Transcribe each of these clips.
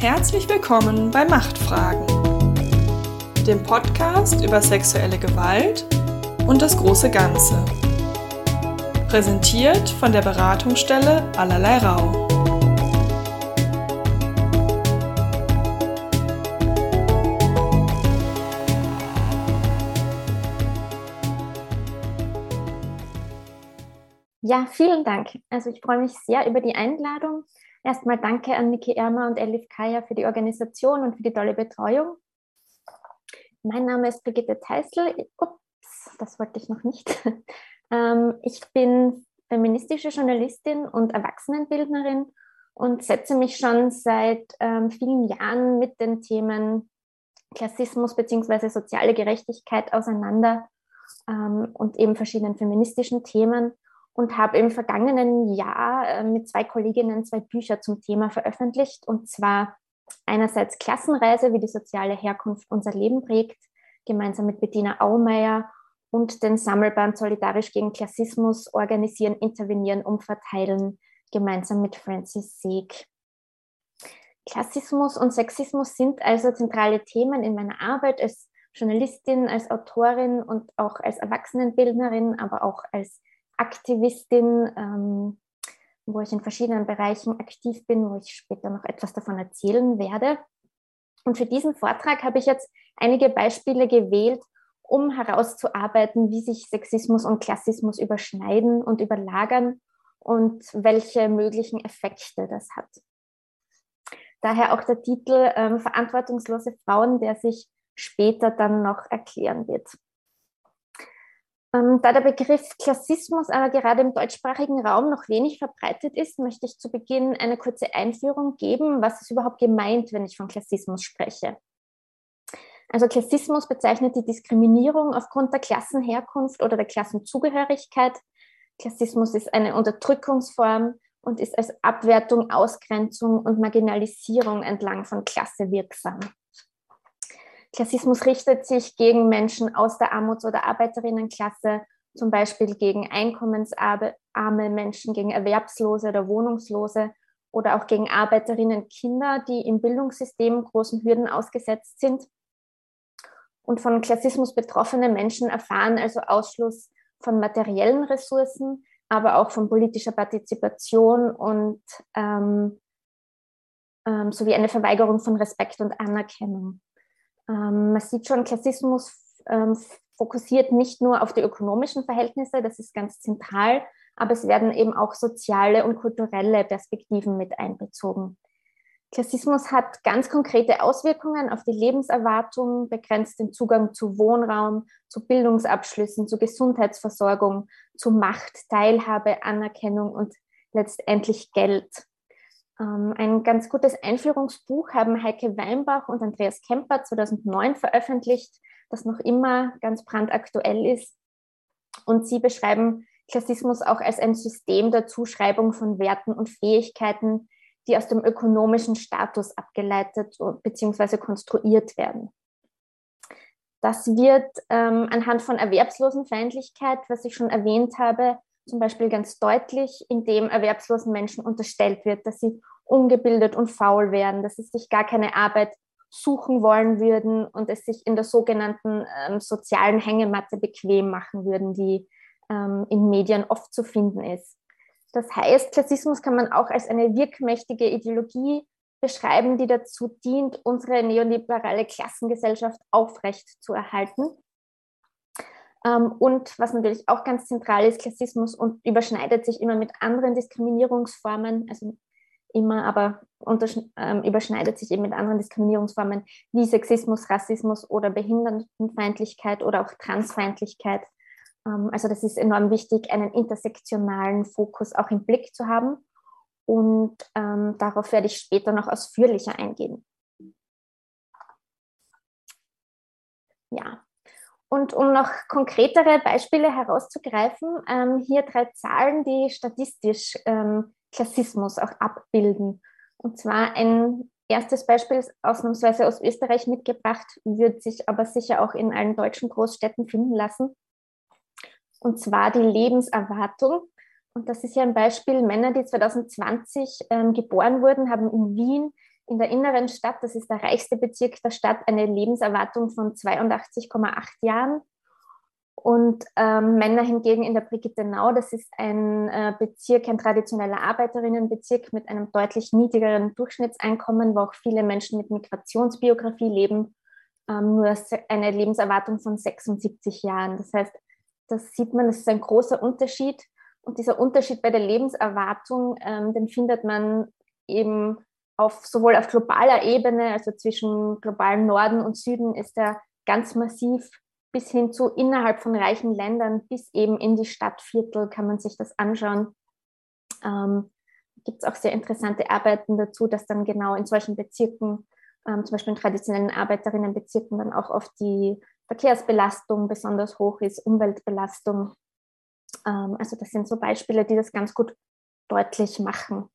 Herzlich willkommen bei Machtfragen, dem Podcast über sexuelle Gewalt und das große Ganze. Präsentiert von der Beratungsstelle Allerlei Rau. Ja, vielen Dank. Also ich freue mich sehr über die Einladung. Erstmal danke an Niki Ermer und Elif Kaya für die Organisation und für die tolle Betreuung. Mein Name ist Brigitte Teisel. Ups, das wollte ich noch nicht. Ähm, ich bin feministische Journalistin und Erwachsenenbildnerin und setze mich schon seit ähm, vielen Jahren mit den Themen Klassismus bzw. soziale Gerechtigkeit auseinander ähm, und eben verschiedenen feministischen Themen und habe im vergangenen Jahr äh, mit zwei Kolleginnen zwei Bücher zum Thema veröffentlicht. Und zwar einerseits Klassenreise, wie die soziale Herkunft unser Leben prägt, gemeinsam mit Bettina Aumeier und den Sammelband Solidarisch gegen Klassismus organisieren, intervenieren, umverteilen, gemeinsam mit Francis Seeg. Klassismus und Sexismus sind also zentrale Themen in meiner Arbeit als Journalistin, als Autorin und auch als Erwachsenenbildnerin, aber auch als Aktivistin, ähm, wo ich in verschiedenen Bereichen aktiv bin, wo ich später noch etwas davon erzählen werde. Und für diesen Vortrag habe ich jetzt einige Beispiele gewählt, um herauszuarbeiten, wie sich Sexismus und Klassismus überschneiden und überlagern und welche möglichen Effekte das hat. Daher auch der Titel ähm, Verantwortungslose Frauen, der sich später dann noch erklären wird. Ähm, da der Begriff Klassismus aber gerade im deutschsprachigen Raum noch wenig verbreitet ist, möchte ich zu Beginn eine kurze Einführung geben, was ist überhaupt gemeint, wenn ich von Klassismus spreche. Also Klassismus bezeichnet die Diskriminierung aufgrund der Klassenherkunft oder der Klassenzugehörigkeit. Klassismus ist eine Unterdrückungsform und ist als Abwertung, Ausgrenzung und Marginalisierung entlang von Klasse wirksam. Klassismus richtet sich gegen Menschen aus der Armuts- oder Arbeiterinnenklasse, zum Beispiel gegen einkommensarme Menschen, gegen Erwerbslose oder Wohnungslose oder auch gegen Arbeiterinnen, Kinder, die im Bildungssystem großen Hürden ausgesetzt sind. Und von Klassismus betroffene Menschen erfahren also Ausschluss von materiellen Ressourcen, aber auch von politischer Partizipation und ähm, ähm, sowie eine Verweigerung von Respekt und Anerkennung. Ähm, man sieht schon, Klassismus ähm, fokussiert nicht nur auf die ökonomischen Verhältnisse, das ist ganz zentral, aber es werden eben auch soziale und kulturelle Perspektiven mit einbezogen. Klassismus hat ganz konkrete Auswirkungen auf die Lebenserwartung, begrenzt den Zugang zu Wohnraum, zu Bildungsabschlüssen, zu Gesundheitsversorgung, zu Macht, Teilhabe, Anerkennung und letztendlich Geld. Ähm, ein ganz gutes Einführungsbuch haben Heike Weinbach und Andreas Kemper 2009 veröffentlicht, das noch immer ganz brandaktuell ist. Und sie beschreiben Klassismus auch als ein System der Zuschreibung von Werten und Fähigkeiten, die aus dem ökonomischen Status abgeleitet bzw. konstruiert werden. Das wird ähm, anhand von Erwerbslosenfeindlichkeit, was ich schon erwähnt habe, zum Beispiel ganz deutlich, indem erwerbslosen Menschen unterstellt wird, dass sie ungebildet und faul wären, dass sie sich gar keine Arbeit suchen wollen würden und es sich in der sogenannten ähm, sozialen Hängematte bequem machen würden, die ähm, in Medien oft zu finden ist. Das heißt, Klassismus kann man auch als eine wirkmächtige Ideologie beschreiben, die dazu dient, unsere neoliberale Klassengesellschaft aufrecht zu erhalten ähm, und was natürlich auch ganz zentral ist, Klassismus und überschneidet sich immer mit anderen Diskriminierungsformen, also immer, aber ähm, überschneidet sich eben mit anderen Diskriminierungsformen wie Sexismus, Rassismus oder Behindertenfeindlichkeit oder auch Transfeindlichkeit. Ähm, also das ist enorm wichtig, einen intersektionalen Fokus auch im Blick zu haben. Und ähm, darauf werde ich später noch ausführlicher eingehen. Ja, und um noch konkretere Beispiele herauszugreifen, ähm, hier drei Zahlen, die statistisch ähm, Klassismus auch abbilden. Und zwar ein erstes Beispiel ausnahmsweise aus Österreich mitgebracht, wird sich aber sicher auch in allen deutschen Großstädten finden lassen. Und zwar die Lebenserwartung. Und das ist ja ein Beispiel, Männer, die 2020 ähm, geboren wurden, haben in Wien in der inneren Stadt, das ist der reichste Bezirk der Stadt, eine Lebenserwartung von 82,8 Jahren. Und ähm, Männer hingegen in der Brigittenau, das ist ein äh, Bezirk, ein traditioneller Arbeiterinnenbezirk mit einem deutlich niedrigeren Durchschnittseinkommen, wo auch viele Menschen mit Migrationsbiografie leben, ähm, nur eine Lebenserwartung von 76 Jahren. Das heißt, das sieht man, das ist ein großer Unterschied. Und dieser Unterschied bei der Lebenserwartung, ähm, den findet man eben auf, sowohl auf globaler Ebene, also zwischen globalen Norden und Süden, ist er ganz massiv bis hin zu innerhalb von reichen Ländern, bis eben in die Stadtviertel kann man sich das anschauen. Ähm, Gibt es auch sehr interessante Arbeiten dazu, dass dann genau in solchen Bezirken, ähm, zum Beispiel in traditionellen Arbeiterinnenbezirken, dann auch oft die Verkehrsbelastung besonders hoch ist, Umweltbelastung. Ähm, also das sind so Beispiele, die das ganz gut deutlich machen.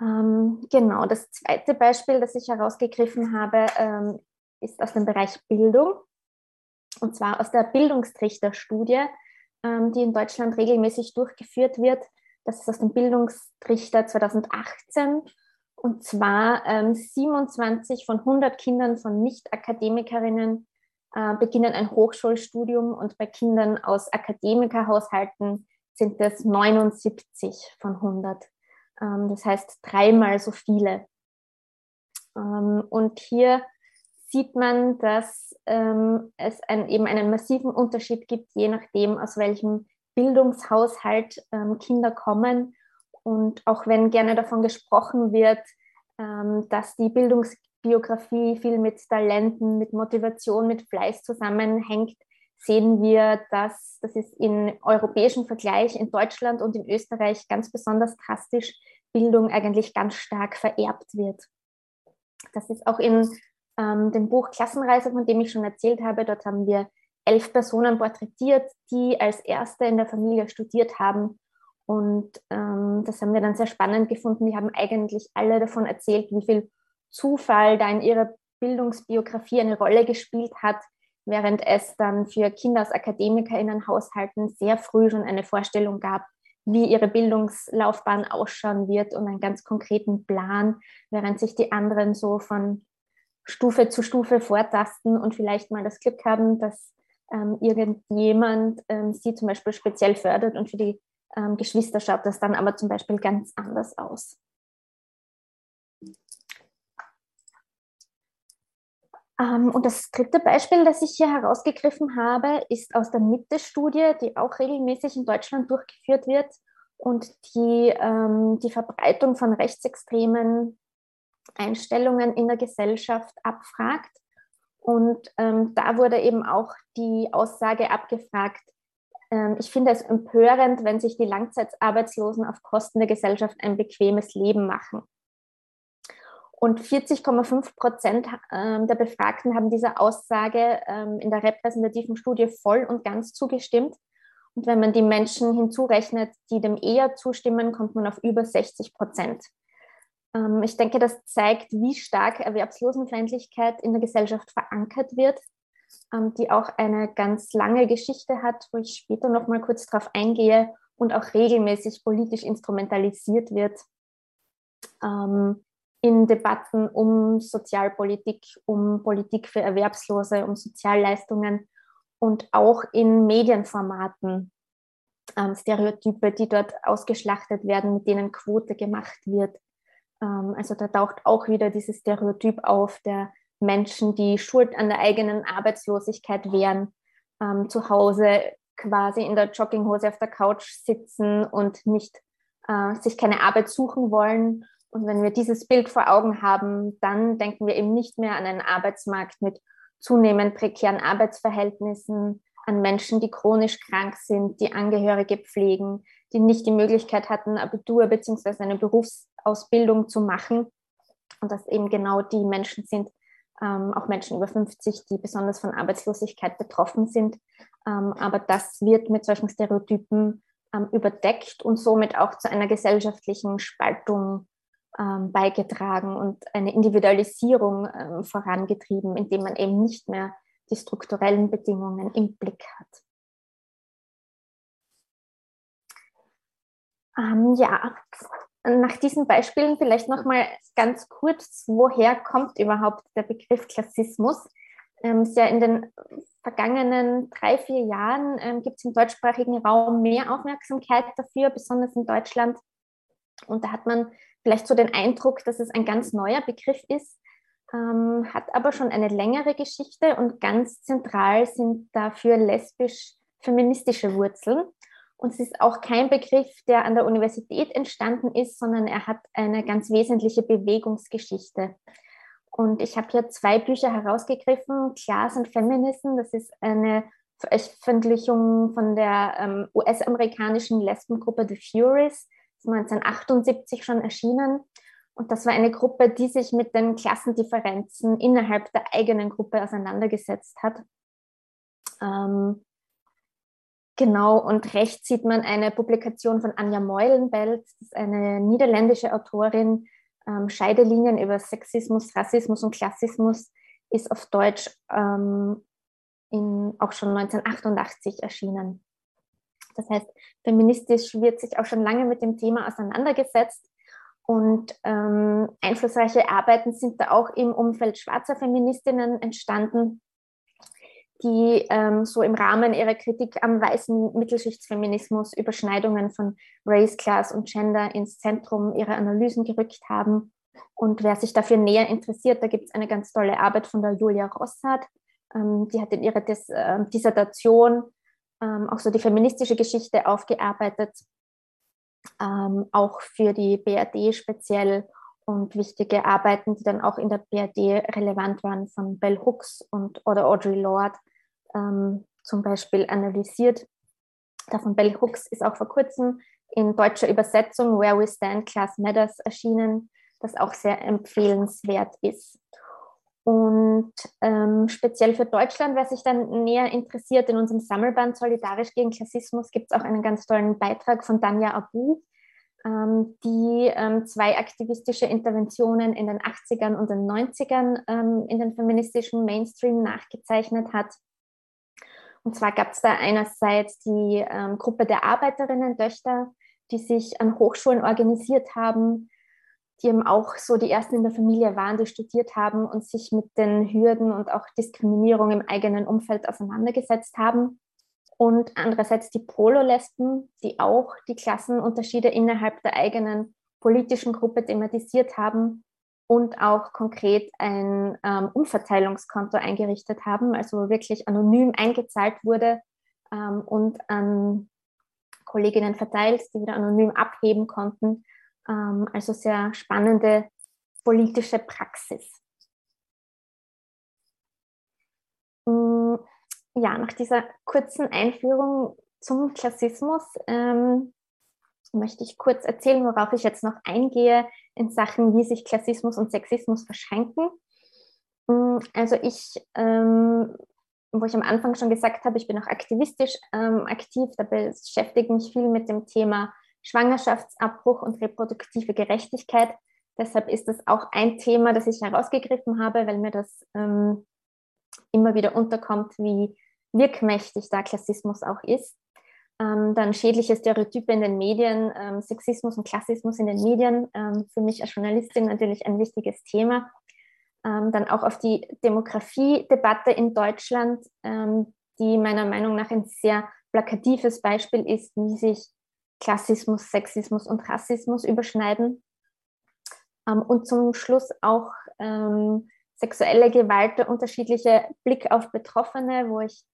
Ähm, genau, das zweite Beispiel, das ich herausgegriffen habe, ähm, ist aus dem Bereich Bildung. Und zwar aus der Bildungstrichterstudie, ähm, die in Deutschland regelmäßig durchgeführt wird. Das ist aus dem Bildungstrichter 2018. Und zwar 27 von 100 Kindern von Nicht-Akademikerinnen äh, beginnen ein Hochschulstudium und bei Kindern aus Akademikerhaushalten sind es 79 von 100. Ähm, das heißt dreimal so viele. Ähm, und hier sieht man, dass ähm, es ein, eben einen massiven Unterschied gibt, je nachdem, aus welchem Bildungshaushalt Kinder kommen. Und auch wenn gerne davon gesprochen wird, dass die Bildungsbiografie viel mit Talenten, mit Motivation, mit Fleiß zusammenhängt, sehen wir, dass das ist im europäischen Vergleich in Deutschland und in Österreich ganz besonders drastisch Bildung eigentlich ganz stark vererbt wird. Das ist auch in ähm, dem Buch Klassenreise, von dem ich schon erzählt habe. Dort haben wir elf Personen porträtiert, die als erste in der Familie studiert haben. Und ähm, das haben wir dann sehr spannend gefunden. Die haben eigentlich alle davon erzählt, wie viel Zufall da in ihrer Bildungsbiografie eine Rolle gespielt hat, während es dann für Kinder aus AkademikerInnen-Haushalten sehr früh schon eine Vorstellung gab, wie ihre Bildungslaufbahn ausschauen wird und einen ganz konkreten Plan, während sich die anderen so von Stufe zu Stufe vortasten und vielleicht mal das Glück haben, dass ähm, irgendjemand ähm, sie zum Beispiel speziell fördert und für die ähm, Geschwister schaut das dann aber zum Beispiel ganz anders aus. Ähm, und das dritte Beispiel, das ich hier herausgegriffen habe, ist aus der Mitte-Studie, die auch regelmäßig in Deutschland durchgeführt wird und die ähm, die Verbreitung von rechtsextremen Einstellungen in der Gesellschaft abfragt. Und ähm, da wurde eben auch die Aussage abgefragt, ähm, ich finde es empörend, wenn sich die Langzeitarbeitslosen auf Kosten der Gesellschaft ein bequemes Leben machen. Und 40,5 Prozent ähm, der Befragten haben dieser Aussage ähm, in der repräsentativen Studie voll und ganz zugestimmt. Und wenn man die Menschen hinzurechnet, die dem eher zustimmen, kommt man auf über 60 Prozent. Ähm, ich denke, das zeigt, wie stark Erwerbslosenfeindlichkeit in der Gesellschaft verankert wird, die auch eine ganz lange Geschichte hat, wo ich später noch mal kurz darauf eingehe und auch regelmäßig politisch instrumentalisiert wird in Debatten um Sozialpolitik, um Politik für Erwerbslose, um Sozialleistungen und auch in Medienformaten ähm, Stereotype, die dort ausgeschlachtet werden, mit denen Quote gemacht wird. Ähm, also da taucht auch wieder dieses Stereotyp auf der Menschen, die schuld an der eigenen Arbeitslosigkeit wären, ähm, zu Hause quasi in der Jogginghose auf der Couch sitzen und nicht äh, sich keine Arbeit suchen wollen und wenn wir dieses Bild vor Augen haben, dann denken wir eben nicht mehr an einen Arbeitsmarkt mit zunehmend prekären Arbeitsverhältnissen, an Menschen, die chronisch krank sind, die Angehörige pflegen, die nicht die Möglichkeit hatten, Abitur bzw. eine Berufsausbildung zu machen. Und dass eben genau die Menschen sind, ähm, auch Menschen über 50, die besonders von Arbeitslosigkeit betroffen sind. Ähm, aber das wird mit solchen Stereotypen ähm, überdeckt und somit auch zu einer gesellschaftlichen Spaltung ähm, beigetragen und eine Individualisierung ähm, vorangetrieben, indem man eben nicht mehr die strukturellen Bedingungen im Blick hat. Ähm, ja, nach diesen Beispielen vielleicht noch mal ganz kurz, woher kommt überhaupt der Begriff Klassismus? Ähm, ja in den vergangenen drei, vier Jahren ähm, gibt es im deutschsprachigen Raum mehr Aufmerksamkeit dafür, besonders in Deutschland. Und da hat man vielleicht so den Eindruck, dass es ein ganz neuer Begriff ist, ähm, hat aber schon eine längere Geschichte und ganz zentral sind dafür lesbisch-feministische Wurzeln. Und es ist auch kein Begriff, der an der Universität entstanden ist, sondern er hat eine ganz wesentliche Bewegungsgeschichte. Und ich habe hier zwei Bücher herausgegriffen, Class and Feminism, das ist eine Veröffentlichung von der ähm, US-amerikanischen Lesbengruppe The Furies, 1978 schon erschienen. Und das war eine Gruppe, die sich mit den Klassendifferenzen innerhalb der eigenen Gruppe auseinandergesetzt hat. Ähm, genau, und rechts sieht man eine Publikation von Anja Meulenbelt, das ist eine niederländische Autorin. Ähm, Scheidelinien über Sexismus, Rassismus und Klassismus ist auf Deutsch ähm, in, auch schon 1988 erschienen. Das heißt, feministisch wird sich auch schon lange mit dem Thema auseinandergesetzt und ähm, einflussreiche Arbeiten sind da auch im Umfeld schwarzer Feministinnen entstanden, die ähm, so im Rahmen ihrer Kritik am weißen Mittelschichtsfeminismus Überschneidungen von Race, Class und Gender ins Zentrum ihrer Analysen gerückt haben. Und wer sich dafür näher interessiert, da gibt es eine ganz tolle Arbeit von der Julia Rossart. Ähm, die hat in ihrer Dis äh, Dissertation ähm, auch so die feministische Geschichte aufgearbeitet ähm, auch für die BRD speziell und wichtige Arbeiten, die dann auch in der BRD relevant waren, von Bell Hooks und oder Audrey Lorde ähm, zum Beispiel analysiert. Da von Bell Hooks ist auch vor kurzem in deutscher Übersetzung Where We Stand Class Matters erschienen, das auch sehr empfehlenswert ist. Und ähm, speziell für Deutschland, wer sich dann näher interessiert, in unserem Sammelband Solidarisch gegen Klassismus gibt es auch einen ganz tollen Beitrag von Danja Abu, ähm, die ähm, zwei aktivistische Interventionen in den 80ern und den 90ern ähm, in den feministischen Mainstream nachgezeichnet hat. Und zwar gab es da einerseits die ähm, Gruppe der Arbeiterinnen-Töchter, die sich an Hochschulen organisiert haben, die eben auch so die ersten in der Familie waren, die studiert haben und sich mit den Hürden und auch Diskriminierung im eigenen Umfeld auseinandergesetzt haben. Und andererseits die Polo-Lesben, die auch die Klassenunterschiede innerhalb der eigenen politischen Gruppe thematisiert haben und auch konkret ein ähm, Umverteilungskonto eingerichtet haben, also wirklich anonym eingezahlt wurde ähm, und an Kolleginnen verteilt, die wieder anonym abheben konnten ähm, also sehr spannende politische Praxis. Mm, ja, nach dieser kurzen Einführung zum Klassismus ähm, möchte ich kurz erzählen, worauf ich jetzt noch eingehe in Sachen, wie sich Klassismus und Sexismus verschränken. Mm, also ich, ähm, wo ich am Anfang schon gesagt habe, ich bin auch aktivistisch ähm, aktiv, da beschäftige mich viel mit dem Thema Schwangerschaftsabbruch und reproduktive Gerechtigkeit. Deshalb ist das auch ein Thema, das ich herausgegriffen habe, weil mir das ähm, immer wieder unterkommt, wie wirkmächtig da Klassismus auch ist. Ähm, dann schädliche Stereotype in den Medien, ähm, Sexismus und Klassismus in den Medien, ähm, für mich als Journalistin natürlich ein wichtiges Thema. Ähm, dann auch auf die Demografie-Debatte in Deutschland, ähm, die meiner Meinung nach ein sehr plakatives Beispiel ist, wie sich Klassismus, Sexismus und Rassismus überschneiden. Ähm, und zum Schluss auch sexuelle Gewalt, der unterschiedliche Blick auf Betroffene, wo ich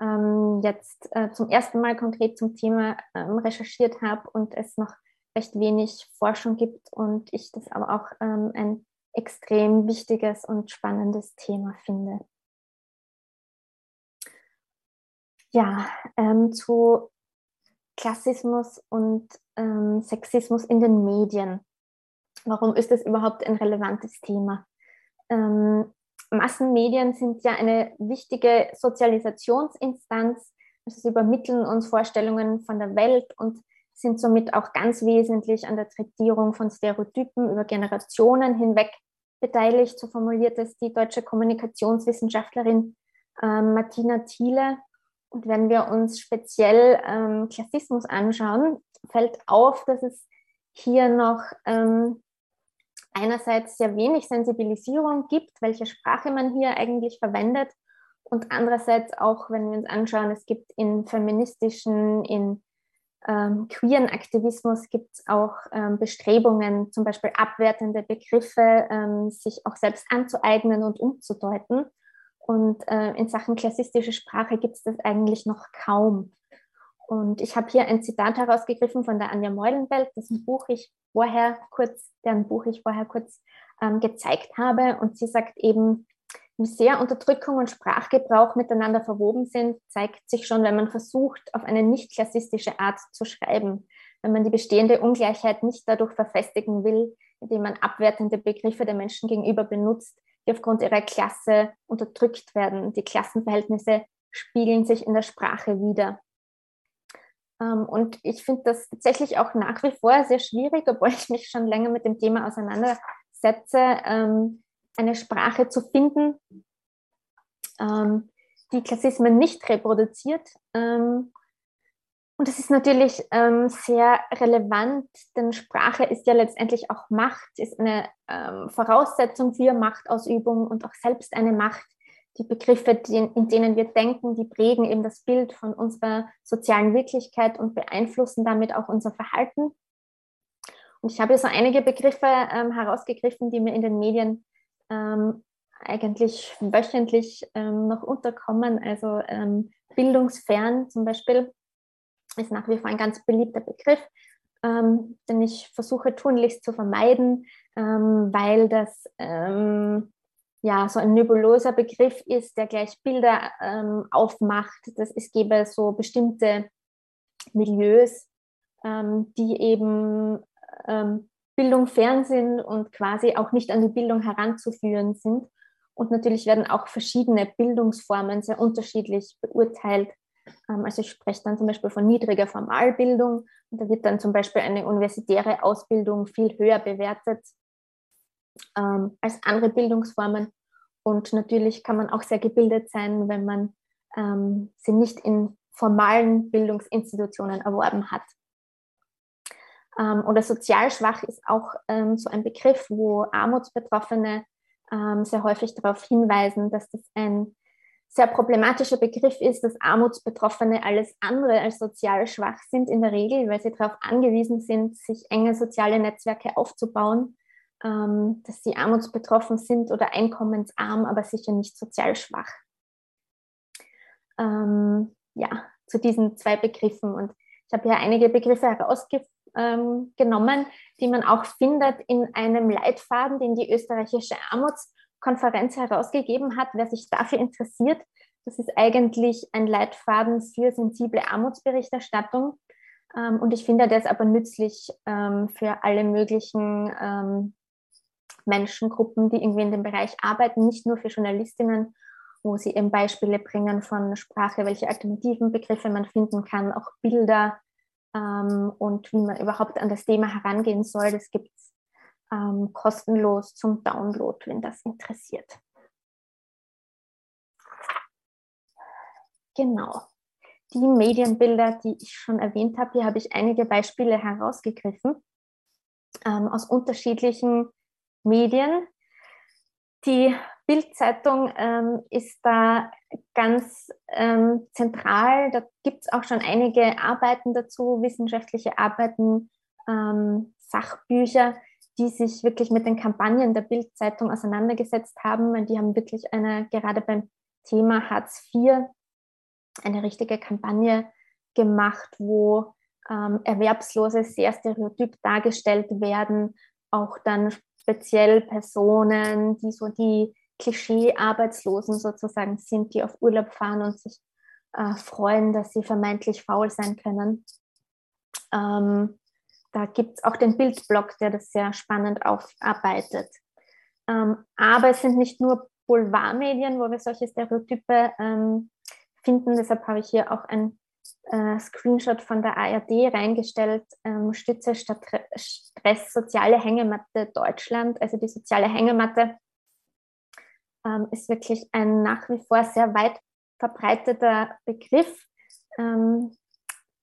ähm, jetzt äh, zum ersten Mal konkret zum Thema ähm, recherchiert habe und es noch recht wenig Forschung gibt und ich das aber auch ähm, ein extrem wichtiges und spannendes Thema finde. Ja, ähm, zu Klassismus und ähm, Sexismus in den Medien. Warum ist das überhaupt ein relevantes Thema? Ähm, Massenmedien sind ja eine wichtige Sozialisationsinstanz. Also sie übermitteln uns Vorstellungen von der Welt und sind somit auch ganz wesentlich an der Tretierung von Stereotypen über Generationen hinweg beteiligt. So formuliert es die deutsche Kommunikationswissenschaftlerin äh, Martina Thiele. Und wenn wir uns speziell ähm, Klassismus anschauen, fällt auf, dass es hier noch ähm, einerseits sehr wenig Sensibilisierung gibt, welche Sprache man hier eigentlich verwendet und andererseits auch, wenn wir uns anschauen, es gibt in feministischen, in ähm, queeren Aktivismus gibt es auch ähm, Bestrebungen, zum Beispiel abwertende Begriffe ähm, sich auch selbst anzueignen und umzudeuten. Und äh, in Sachen klassistische Sprache gibt es das eigentlich noch kaum. Und ich habe hier ein Zitat herausgegriffen von der Anja Meulenfeld, dessen Buch ich vorher kurz, deren Buch ich vorher kurz ähm, gezeigt habe. Und sie sagt eben, wie sehr Unterdrückung und Sprachgebrauch miteinander verwoben sind, zeigt sich schon, wenn man versucht, auf eine nicht klassistische Art zu schreiben. Wenn man die bestehende Ungleichheit nicht dadurch verfestigen will, indem man abwertende Begriffe der Menschen gegenüber benutzt, die aufgrund ihrer Klasse unterdrückt werden. Die Klassenverhältnisse spiegeln sich in der Sprache wieder. Ähm, und ich finde das tatsächlich auch nach wie vor sehr schwierig, obwohl ich mich schon länger mit dem Thema auseinandersetze, ähm, eine Sprache zu finden, ähm, die Klassismen nicht reproduziert. Und das ist natürlich sehr relevant, denn Sprache ist ja letztendlich auch Macht, ist eine Voraussetzung für Machtausübung und auch selbst eine Macht. Die Begriffe, die, in denen wir denken, die prägen eben das Bild von unserer sozialen Wirklichkeit und beeinflussen damit auch unser Verhalten. Und ich habe hier so einige Begriffe ähm, herausgegriffen, die mir in den Medien ähm, eigentlich wöchentlich ähm, noch unterkommen. Also ähm, bildungsfern zum Beispiel ist nach wie vor ein ganz beliebter Begriff, ähm, den ich versuche tunlichst zu vermeiden, ähm, weil das ja so ein nebuloser Begriff ist, der gleich Bilder aufmacht. Das, es gäbe so bestimmte Milieus, die eben Bildung fern sind und quasi auch nicht an die Bildung heranzuführen sind. Und natürlich werden auch verschiedene Bildungsformen sehr unterschiedlich beurteilt. Ähm, also ich spreche dann zum Beispiel von niedriger Formalbildung und da wird dann zum Beispiel eine universitäre Ausbildung viel höher bewertet ähm, als andere Bildungsformen. Und natürlich kann man auch sehr gebildet sein, wenn man ähm, sie nicht in formalen Bildungsinstitutionen erworben hat. Ähm, oder sozial schwach ist auch ähm, so ein Begriff, wo Armutsbetroffene ähm, sehr häufig darauf hinweisen, dass das ein sehr problematischer Begriff ist, dass Armutsbetroffene alles andere als sozial schwach sind in der Regel, weil sie darauf angewiesen sind, sich enge soziale Netzwerke aufzubauen, ähm, dass sie armutsbetroffen sind oder einkommensarm, aber sicher nicht sozial schwach. Ähm, ja, zu diesen zwei Begriffen. Und ich habe hier einige Begriffe herausgefunden ähm, die man auch findet in einem Leitfaden, den die österreichische Armutskonferenz herausgegeben hat. Wer sich dafür interessiert, das ist eigentlich ein Leitfaden für sensible Armutsberichterstattung. Ähm, und ich finde, der ist aber nützlich ähm, für alle möglichen Menschengruppen, die irgendwie in dem Bereich arbeiten, nicht nur für Journalistinnen, wo sie eben Beispiele bringen von Sprache, welche alternativen Begriffe man finden kann, auch Bilder, ähm, und wie man überhaupt an das Thema herangehen soll. Das gibt es ähm, kostenlos zum Download, wenn das interessiert. Genau. Die Medienbilder, die ich schon erwähnt habe, hier habe ich einige Beispiele herausgegriffen ähm, aus unterschiedlichen Medien. Die Bildzeitung ähm, ist da ganz ähm, zentral. Da gibt es auch schon einige Arbeiten dazu, wissenschaftliche Arbeiten, ähm, Sachbücher, die sich wirklich mit den Kampagnen der Bildzeitung auseinandergesetzt haben. Die haben wirklich eine, gerade beim Thema Hartz IV, eine richtige Kampagne gemacht, wo ähm, Erwerbslose sehr stereotyp dargestellt werden, auch dann speziell Personen, die so die Klischee-Arbeitslosen sozusagen sind, die auf Urlaub fahren und sich äh, freuen, dass sie vermeintlich faul sein können. Ähm, da gibt es auch den Bildblog, der das sehr spannend aufarbeitet. Ähm, aber es sind nicht nur Boulevardmedien, wo wir solche Stereotype ähm, finden. Deshalb habe ich hier auch ein äh, Screenshot von der ARD reingestellt. Ähm, Stütze statt Stress, soziale Hängematte Deutschland. Also die soziale Hängematte ähm, ist wirklich ein nach wie vor sehr weit verbreiteter Begriff. Ähm,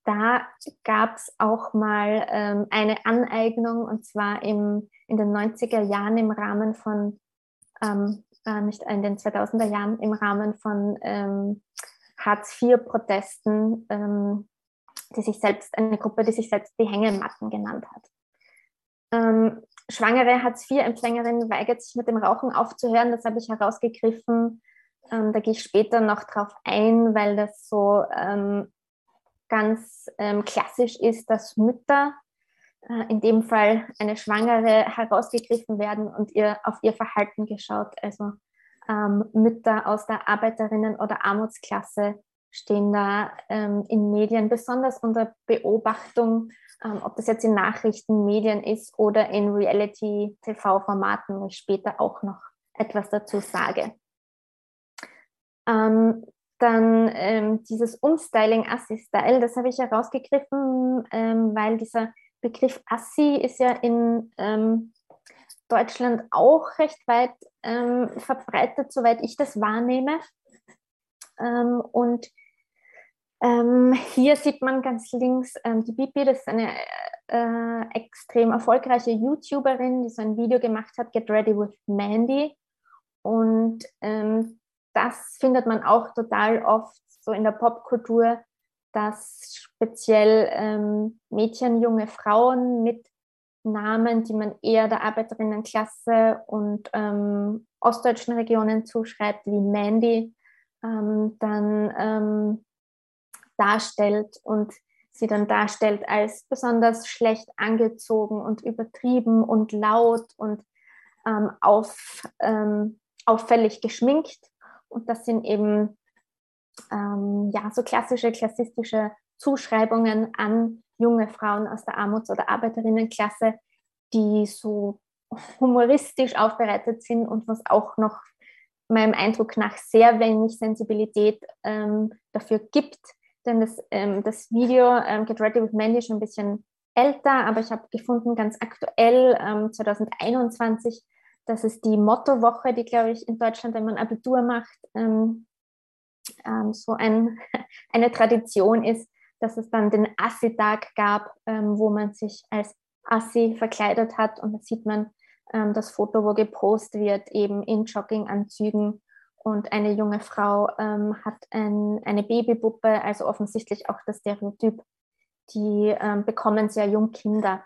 da gab es auch mal ähm, eine Aneignung und zwar im, in den 90er Jahren im Rahmen von, ähm, äh, nicht in den 2000er Jahren, im Rahmen von ähm, Hartz-IV-Protesten, ähm, die sich selbst, eine Gruppe, die sich selbst die Hängematten genannt hat. Ähm, schwangere Hartz-IV-Empfängerin weigert sich mit dem Rauchen aufzuhören, das habe ich herausgegriffen. Ähm, da gehe ich später noch drauf ein, weil das so ähm, ganz ähm, klassisch ist, dass Mütter, äh, in dem Fall eine Schwangere, herausgegriffen werden und ihr auf ihr Verhalten geschaut. Also ähm, Mütter aus der Arbeiterinnen- oder Armutsklasse stehen da ähm, in Medien besonders unter Beobachtung, ähm, ob das jetzt in Nachrichten, Medien ist oder in Reality-TV-Formaten, wo ich später auch noch etwas dazu sage. Ähm, dann ähm, dieses Umstyling Assi-Style, das habe ich herausgegriffen, ähm, weil dieser Begriff Assi ist ja in ähm, Deutschland auch recht weit ähm, verbreitet, soweit ich das wahrnehme. Ähm, und ähm, hier sieht man ganz links die Bibi, das ist eine äh, extrem erfolgreiche YouTuberin, die so ein Video gemacht hat, Get Ready with Mandy. Und das findet man auch total oft so in der Popkultur, dass speziell ähm, Mädchen, junge Frauen mit Namen, die man eher der Arbeiterinnenklasse und ähm, ostdeutschen Regionen zuschreibt, wie Mandy, ähm, dann ähm, darstellt und sie dann darstellt als besonders schlecht angezogen und übertrieben und laut und ähm, auf, ähm, auffällig geschminkt. Und das sind eben ähm, ja, so klassische, klassistische Zuschreibungen an junge Frauen aus der Armuts- oder Arbeiterinnenklasse, die so humoristisch aufbereitet sind und was auch noch meinem Eindruck nach sehr wenig Sensibilität ähm, dafür gibt. Denn das, ähm, das Video ähm, Get Ready with Mandy ist schon ein bisschen älter, aber ich habe gefunden, ganz aktuell, 2021, ähm, das ist die Mottowoche, die, glaube ich, in Deutschland, wenn man Abitur macht, ähm, ähm, so ein, eine Tradition ist, dass es dann den Assi-Tag gab, ähm, wo man sich als Assi verkleidet hat. Und da sieht man ähm, das Foto, wo gepostet wird, eben in Jogginganzügen. Und eine junge Frau ähm, hat ein, eine Babypuppe, also offensichtlich auch das Stereotyp, die ähm, bekommen sehr jung Kinder.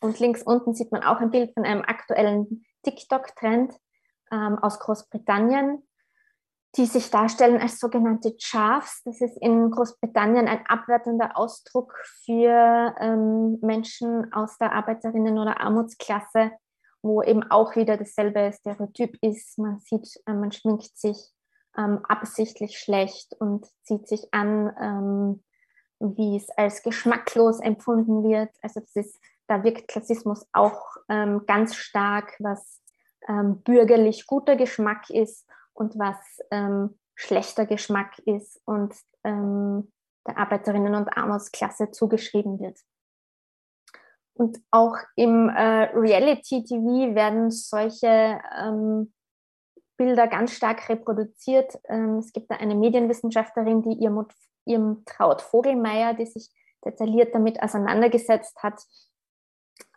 Und links unten sieht man auch ein Bild von einem aktuellen TikTok-Trend ähm, aus Großbritannien, die sich darstellen als sogenannte Chafs. Das ist in Großbritannien ein abwertender Ausdruck für ähm, Menschen aus der Arbeiterinnen- oder Armutsklasse, wo eben auch wieder dasselbe Stereotyp ist. Man sieht, äh, man schminkt sich ähm, absichtlich schlecht und zieht sich an, ähm, wie es als geschmacklos empfunden wird. Also das ist da wirkt Klassismus auch ähm, ganz stark, was ähm, bürgerlich guter Geschmack ist und was ähm, schlechter Geschmack ist und ähm, der Arbeiterinnen- und Armutsklasse zugeschrieben wird. Und auch im äh, Reality-TV werden solche ähm, Bilder ganz stark reproduziert. Ähm, es gibt da eine Medienwissenschaftlerin, die ihr, ihrem Traut Vogelmeier, die sich detailliert damit auseinandergesetzt hat,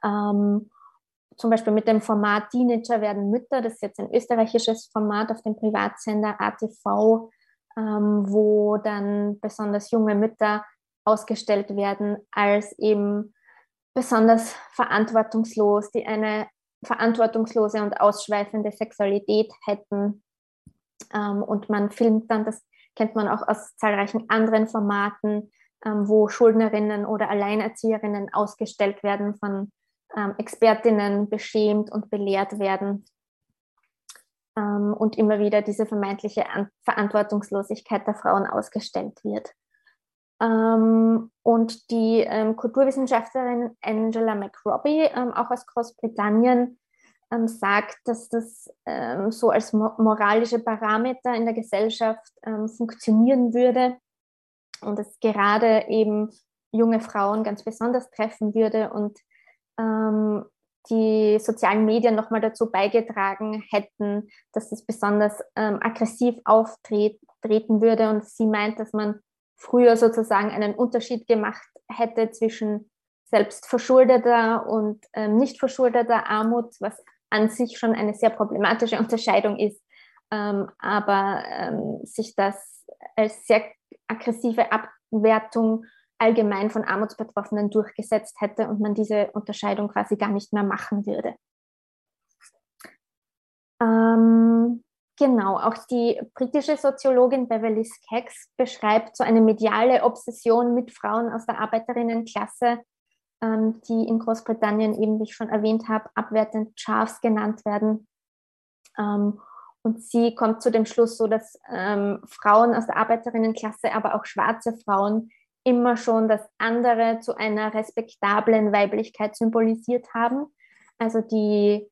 ähm, zum Beispiel mit dem Format Teenager werden Mütter, das ist jetzt ein österreichisches Format auf dem Privatsender ATV, ähm, wo dann besonders junge Mütter ausgestellt werden als eben besonders verantwortungslos, die eine verantwortungslose und ausschweifende Sexualität hätten. Ähm, und man filmt dann, das kennt man auch aus zahlreichen anderen Formaten, ähm, wo Schuldnerinnen oder Alleinerzieherinnen ausgestellt werden von ähm, Expertinnen beschämt und belehrt werden ähm, und immer wieder diese vermeintliche An Verantwortungslosigkeit der Frauen ausgestellt wird. Ähm, und die ähm, Kulturwissenschaftlerin Angela McRobbie, ähm, auch aus Großbritannien, ähm, sagt, dass das so als mo moralische Parameter in der Gesellschaft funktionieren würde und es gerade eben junge Frauen ganz besonders treffen würde und ähm, die sozialen Medien nochmal dazu beigetragen hätten, dass es besonders ähm, aggressiv auftreten würde. Und sie meint, dass man früher sozusagen einen Unterschied gemacht hätte zwischen selbstverschuldeter und ähm, nicht verschuldeter Armut, was an sich schon eine sehr problematische Unterscheidung ist, ähm, aber ähm, sich das als sehr aggressive Abwertung allgemein von Armutsbetroffenen durchgesetzt hätte und man diese Unterscheidung quasi gar nicht mehr machen würde. Ähm, genau, auch die britische Soziologin Beverly Skaggs beschreibt so eine mediale Obsession mit Frauen aus der Arbeiterinnenklasse, ähm, die in Großbritannien eben, wie ich schon erwähnt habe, abwertend Schafs genannt werden. Ähm, und sie kommt zu dem Schluss, so dass ähm, Frauen aus der Arbeiterinnenklasse, aber auch schwarze Frauen immer schon das andere zu einer respektablen Weiblichkeit symbolisiert haben. Also die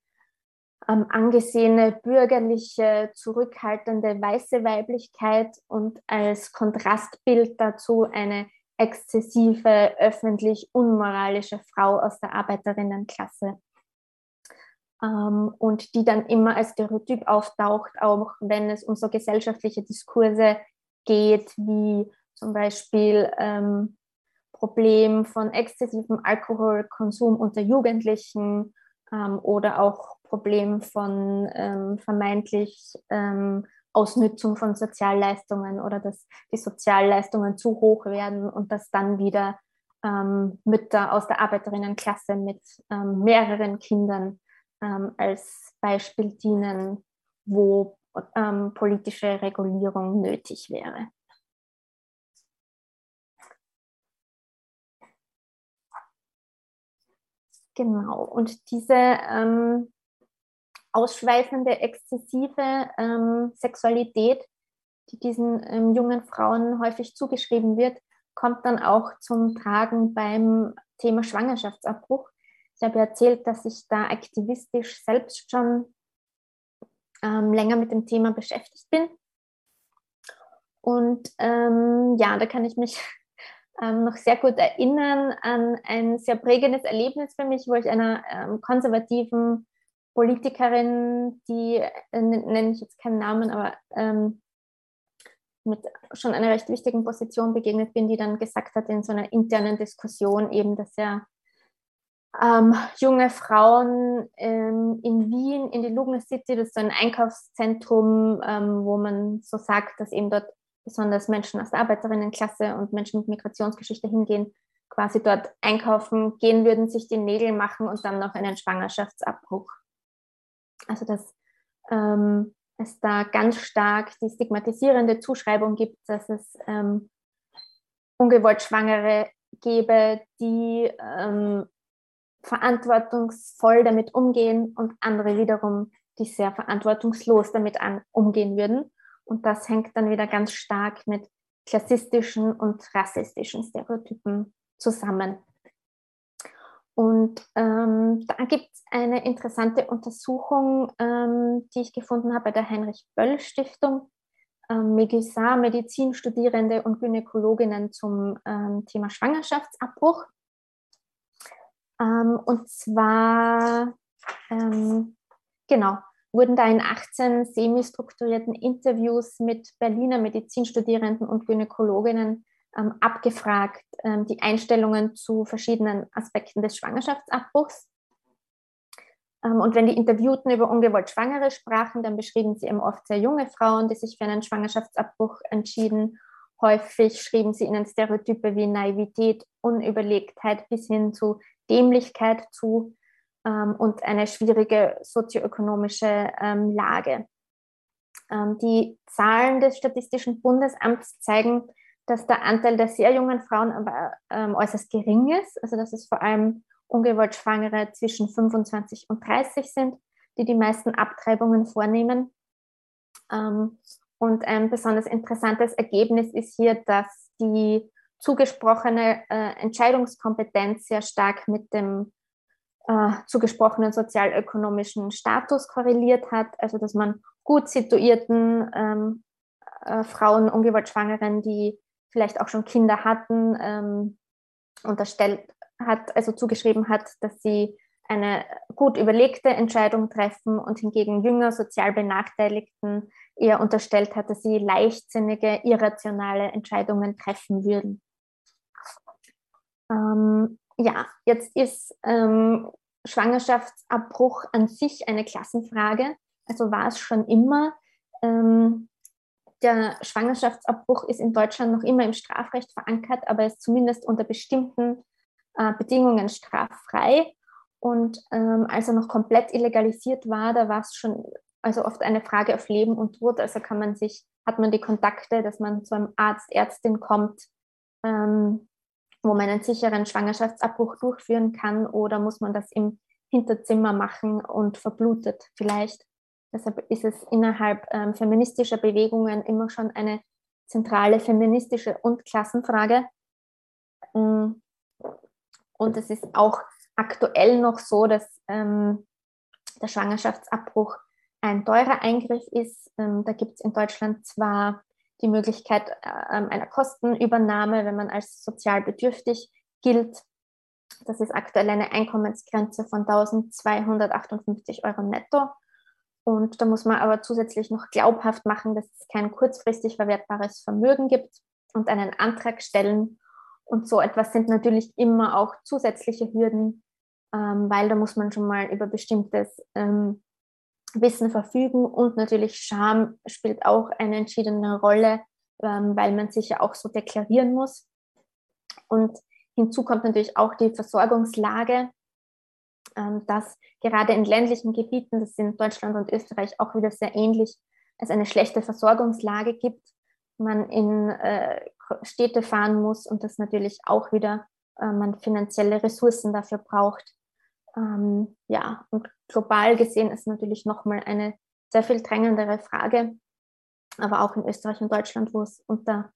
ähm, angesehene bürgerliche, zurückhaltende weiße Weiblichkeit und als Kontrastbild dazu eine exzessive, öffentlich unmoralische Frau aus der Arbeiterinnenklasse. Ähm, und die dann immer als Stereotyp auftaucht, auch wenn es um so gesellschaftliche Diskurse geht, wie zum Beispiel ähm, Problem von exzessivem Alkoholkonsum unter Jugendlichen ähm, oder auch Problem von ähm, vermeintlich ähm, Ausnützung von Sozialleistungen oder dass die Sozialleistungen zu hoch werden und dass dann wieder ähm, Mütter aus der Arbeiterinnenklasse mit ähm, mehreren Kindern ähm, als Beispiel dienen, wo ähm, politische Regulierung nötig wäre. Genau, und diese ähm, ausschweifende, exzessive ähm, Sexualität, die diesen ähm, jungen Frauen häufig zugeschrieben wird, kommt dann auch zum Tragen beim Thema Schwangerschaftsabbruch. Ich habe erzählt, dass ich da aktivistisch selbst schon ähm, länger mit dem Thema beschäftigt bin. Und ähm, ja, da kann ich mich ähm, noch sehr gut erinnern an ein sehr prägendes Erlebnis für mich, wo ich einer ähm, konservativen Politikerin, die äh, nenne ich jetzt keinen Namen, aber ähm, mit schon einer recht wichtigen Position begegnet bin, die dann gesagt hat in so einer internen Diskussion eben, dass ja ähm, junge Frauen ähm, in Wien, in die Lugner City, das ist so ein Einkaufszentrum, ähm, wo man so sagt, dass eben dort besonders Menschen aus der Arbeiterinnenklasse und Menschen mit Migrationsgeschichte hingehen, quasi dort einkaufen gehen würden, sich die Nägel machen und dann noch einen Schwangerschaftsabbruch also dass ähm, es da ganz stark die stigmatisierende Zuschreibung gibt, dass es ähm, ungewollt Schwangere gäbe, die ähm, verantwortungsvoll damit umgehen und andere wiederum, die sehr verantwortungslos damit an, umgehen würden. Und das hängt dann wieder ganz stark mit klassistischen und rassistischen Stereotypen zusammen. Und ähm, da gibt es eine interessante Untersuchung, ähm, die ich gefunden habe bei der Heinrich-Böll-Stiftung. Ähm, Megisa, Medizinstudierende und Gynäkologinnen zum ähm, Thema Schwangerschaftsabbruch. Ähm, und zwar, ähm, genau, wurden da in 18 semi-strukturierten Interviews mit Berliner Medizinstudierenden und Gynäkologinnen ähm, abgefragt, ähm, die Einstellungen zu verschiedenen Aspekten des Schwangerschaftsabbruchs. Ähm, und wenn die Interviewten über ungewollt Schwangere sprachen, dann beschrieben sie eben oft sehr junge Frauen, die sich für einen Schwangerschaftsabbruch entschieden. Häufig schrieben sie ihnen Stereotype wie Naivität, Unüberlegtheit bis hin zu Dämlichkeit zu ähm, und eine schwierige sozioökonomische ähm, Lage. Ähm, die Zahlen des Statistischen Bundesamts zeigen, dass der Anteil der sehr jungen Frauen aber ähm, äußerst gering ist, also dass es vor allem ungewollt Schwangere zwischen 25 und 30 sind, die die meisten Abtreibungen vornehmen. Ähm, und ein besonders interessantes Ergebnis ist hier, dass die zugesprochene äh, Entscheidungskompetenz sehr stark mit dem äh, zugesprochenen sozialökonomischen Status korreliert hat, also dass man gut situierten ähm, äh, Frauen, ungewollt Schwangeren, die vielleicht auch schon Kinder hatten, ähm, unterstellt hat, also zugeschrieben hat, dass sie eine gut überlegte Entscheidung treffen und hingegen jünger sozial Benachteiligten eher unterstellt hat, dass sie leichtsinnige, irrationale Entscheidungen treffen würden. Ähm, ja, jetzt ist ähm, Schwangerschaftsabbruch an sich eine Klassenfrage. Also war es schon immer. Ähm, der Schwangerschaftsabbruch ist in Deutschland noch immer im Strafrecht verankert, aber ist zumindest unter bestimmten äh, Bedingungen straffrei. Und ähm, als er noch komplett illegalisiert war, da war es schon also oft eine Frage auf Leben und Tod. Also kann man sich, hat man die Kontakte, dass man zu einem Arzt, Ärztin kommt, ähm, wo man einen sicheren Schwangerschaftsabbruch durchführen kann oder muss man das im Hinterzimmer machen und verblutet vielleicht. Deshalb ist es innerhalb ähm, feministischer Bewegungen immer schon eine zentrale feministische und Klassenfrage. Mm. Und es ist auch aktuell noch so, dass ähm, der Schwangerschaftsabbruch ein teurer Eingriff ist. Ähm, da gibt es in Deutschland zwar die Möglichkeit äh, einer Kostenübernahme, wenn man als sozial bedürftig gilt. Das ist aktuell eine Einkommensgrenze von 1258 Euro netto. Und da muss man aber zusätzlich noch glaubhaft machen, dass es kein kurzfristig verwertbares Vermögen gibt und einen Antrag stellen. Und so etwas sind natürlich immer auch zusätzliche Hürden, ähm, weil da muss man schon mal über bestimmtes ähm, Wissen verfügen und natürlich Scham spielt auch eine entschiedene Rolle, ähm, weil man sich ja auch so deklarieren muss. Und hinzu kommt natürlich auch die Versorgungslage. Ähm, dass gerade in ländlichen Gebieten, das sind Deutschland und Österreich auch wieder sehr ähnlich, es eine schlechte Versorgungslage gibt, man in äh, Städte fahren muss und das natürlich auch wieder äh, man finanzielle Ressourcen dafür braucht. Ähm, ja, und global gesehen ist natürlich nochmal eine sehr viel drängendere Frage, aber auch in Österreich und Deutschland, wo es unter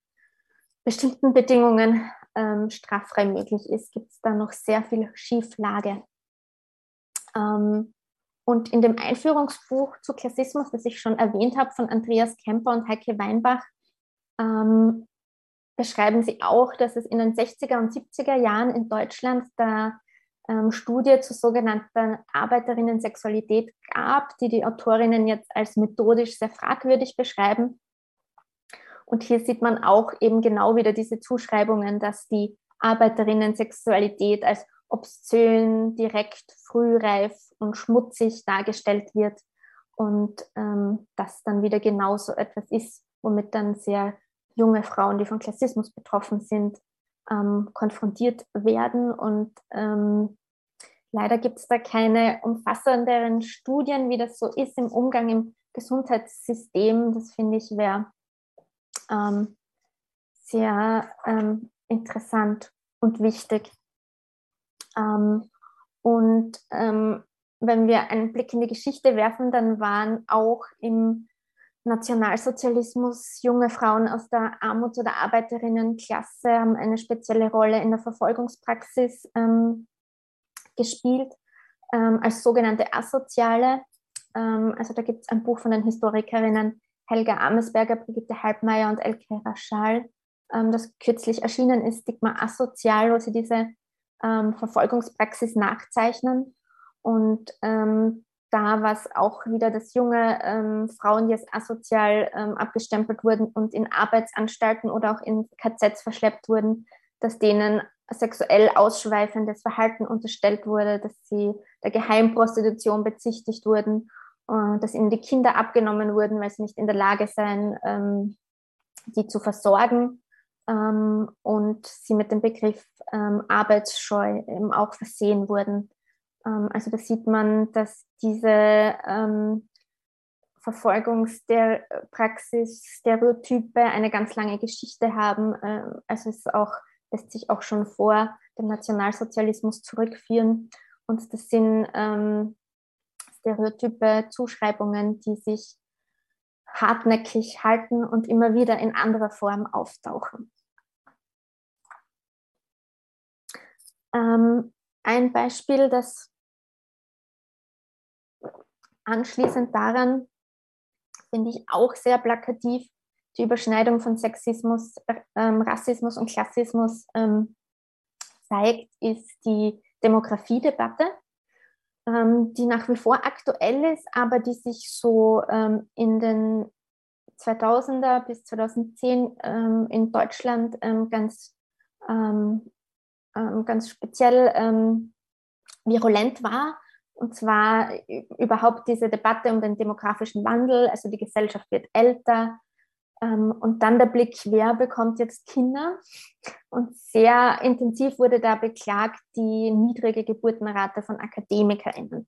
bestimmten Bedingungen ähm, straffrei möglich ist, gibt es da noch sehr viel Schieflage. Ähm, und in dem Einführungsbuch zu Klassismus, das ich schon erwähnt habe, von Andreas Kemper und Heike Weinbach, ähm, beschreiben sie auch, dass es in den 60er und 70er Jahren in Deutschland da ähm, Studie zur sogenannten Arbeiterinnen-Sexualität gab, die die Autorinnen jetzt als methodisch sehr fragwürdig beschreiben. Und hier sieht man auch eben genau wieder diese Zuschreibungen, dass die Arbeiterinnen-Sexualität als obszön, direkt, frühreif und schmutzig dargestellt wird und ähm, das dann wieder genauso etwas ist, womit dann sehr junge Frauen, die von Klassismus betroffen sind, ähm, konfrontiert werden. Und ähm, leider gibt es da keine umfassenderen Studien, wie das so ist im Umgang im Gesundheitssystem. Das finde ich wäre ähm, sehr ähm, interessant und wichtig. Ähm, und ähm, wenn wir einen Blick in die Geschichte werfen, dann waren auch im Nationalsozialismus junge Frauen aus der Armuts- oder Arbeiterinnenklasse haben eine spezielle Rolle in der Verfolgungspraxis ähm, gespielt, ähm, als sogenannte Asoziale. Ähm, also da gibt es ein Buch von den Historikerinnen Helga Amesberger, Brigitte Halbmeier und Elke Raschal, ähm, das kürzlich erschienen ist, Stigma Asozial, wo sie diese ähm, Verfolgungspraxis nachzeichnen. Und ähm, da war es auch wieder, dass junge ähm, Frauen, die als asozial ähm, abgestempelt wurden und in Arbeitsanstalten oder auch in KZs verschleppt wurden, dass denen sexuell ausschweifendes Verhalten unterstellt wurde, dass sie der Geheimprostitution bezichtigt wurden, äh, dass ihnen die Kinder abgenommen wurden, weil sie nicht in der Lage seien, ähm, die zu versorgen ähm, und sie mit dem Begriff ähm, Arbeitsscheu eben auch versehen wurden. Also da sieht man, dass diese Verfolgungspraxis, Stereotype eine ganz lange Geschichte haben. Äh, also es auch, lässt sich auch schon vor dem Nationalsozialismus zurückführen. Und das sind ähm, Stereotype, Zuschreibungen, die sich hartnäckig halten und immer wieder in anderer Form auftauchen. Ähm, ein Beispiel, das anschließend daran, finde ich auch sehr plakativ, die Überschneidung von Sexismus, ähm, Rassismus und Klassismus ähm, zeigt, ist die Demografiedebatte, ähm, die nach wie vor aktuell ist, aber die sich so in den 2000er bis 2010 ähm, in Deutschland ganz, ganz speziell virulent war. Und zwar überhaupt diese Debatte um den demografischen Wandel, also die Gesellschaft wird älter. Ähm, und dann der Blick, wer bekommt jetzt Kinder? Und sehr intensiv wurde da beklagt die niedrige Geburtenrate von AkademikerInnen.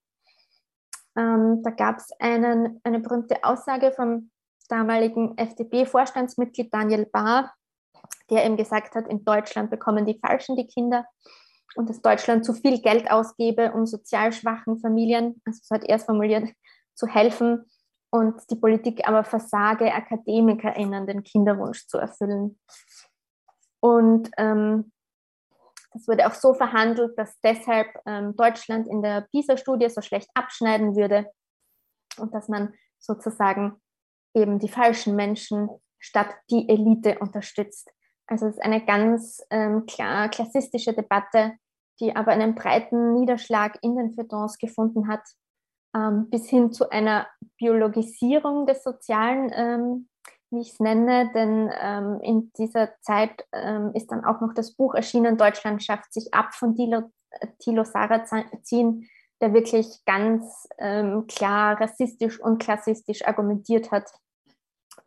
Ähm, da gab es eine berühmte Aussage vom damaligen FDP-Vorstandsmitglied Daniel Bahr, der eben gesagt hat, in Deutschland bekommen die Falschen die Kinder und dass Deutschland zu viel Geld ausgebe, um sozial schwachen Familien, also so hat er es formuliert, zu helfen und die Politik aber versage, AkademikerInnen den Kinderwunsch zu erfüllen. Und ähm, das wurde auch so verhandelt, dass deshalb ähm, Deutschland in der PISA-Studie so schlecht abschneiden würde und dass man sozusagen eben die falschen Menschen statt die Elite unterstützt. Also es ist eine ganz ähm, klar klassistische Debatte, die aber einen breiten Niederschlag in den Feuilletons gefunden hat, ähm, bis hin zu einer Biologisierung des Sozialen, ähm, wie ich es nenne. Denn ähm, in dieser Zeit ähm, ist dann auch noch das Buch erschienen, Deutschland schafft sich ab von Thilo, Thilo Sarrazin, der wirklich ganz ähm, klar rassistisch und klassistisch argumentiert hat.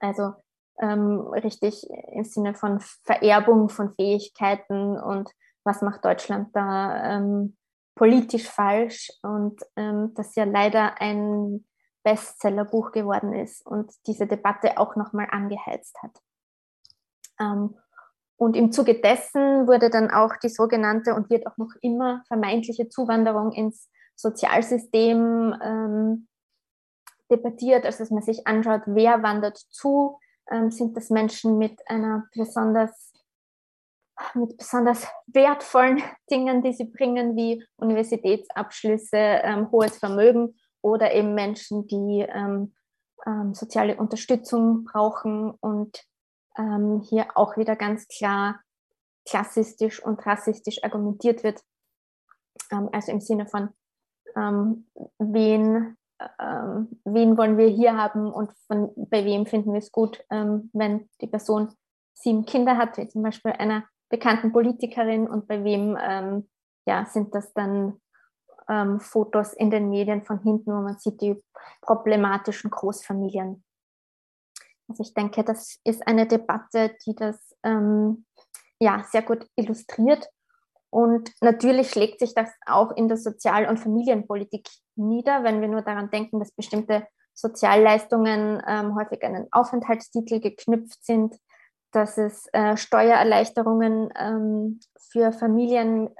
Also ähm, richtig im Sinne von Vererbung von Fähigkeiten und was macht Deutschland da ähm, politisch falsch und ähm, das ja leider ein Bestsellerbuch geworden ist und diese Debatte auch nochmal angeheizt hat. Ähm, und im Zuge dessen wurde dann auch die sogenannte und wird auch noch immer vermeintliche Zuwanderung ins Sozialsystem ähm, debattiert, also dass man sich anschaut, wer wandert zu, ähm, sind das Menschen mit einer besonders mit besonders wertvollen Dingen, die sie bringen, wie Universitätsabschlüsse, ähm, hohes Vermögen oder eben Menschen, die ähm, ähm, soziale Unterstützung brauchen und ähm, hier auch wieder ganz klar klassistisch und rassistisch argumentiert wird. Ähm, also im Sinne von, ähm, wen wen wollen wir hier haben und von, bei wem finden wir es gut, wenn die Person sieben Kinder hat, wie zum Beispiel einer bekannten Politikerin und bei wem ähm, ja, sind das dann ähm, Fotos in den Medien von hinten, wo man sieht die problematischen Großfamilien. Also ich denke, das ist eine Debatte, die das ähm, ja, sehr gut illustriert und natürlich schlägt sich das auch in der Sozial- und Familienpolitik nieder, wenn wir nur daran denken, dass bestimmte Sozialleistungen ähm, häufig an einen Aufenthaltstitel geknüpft sind, dass es äh, Steuererleichterungen ähm, für Familien,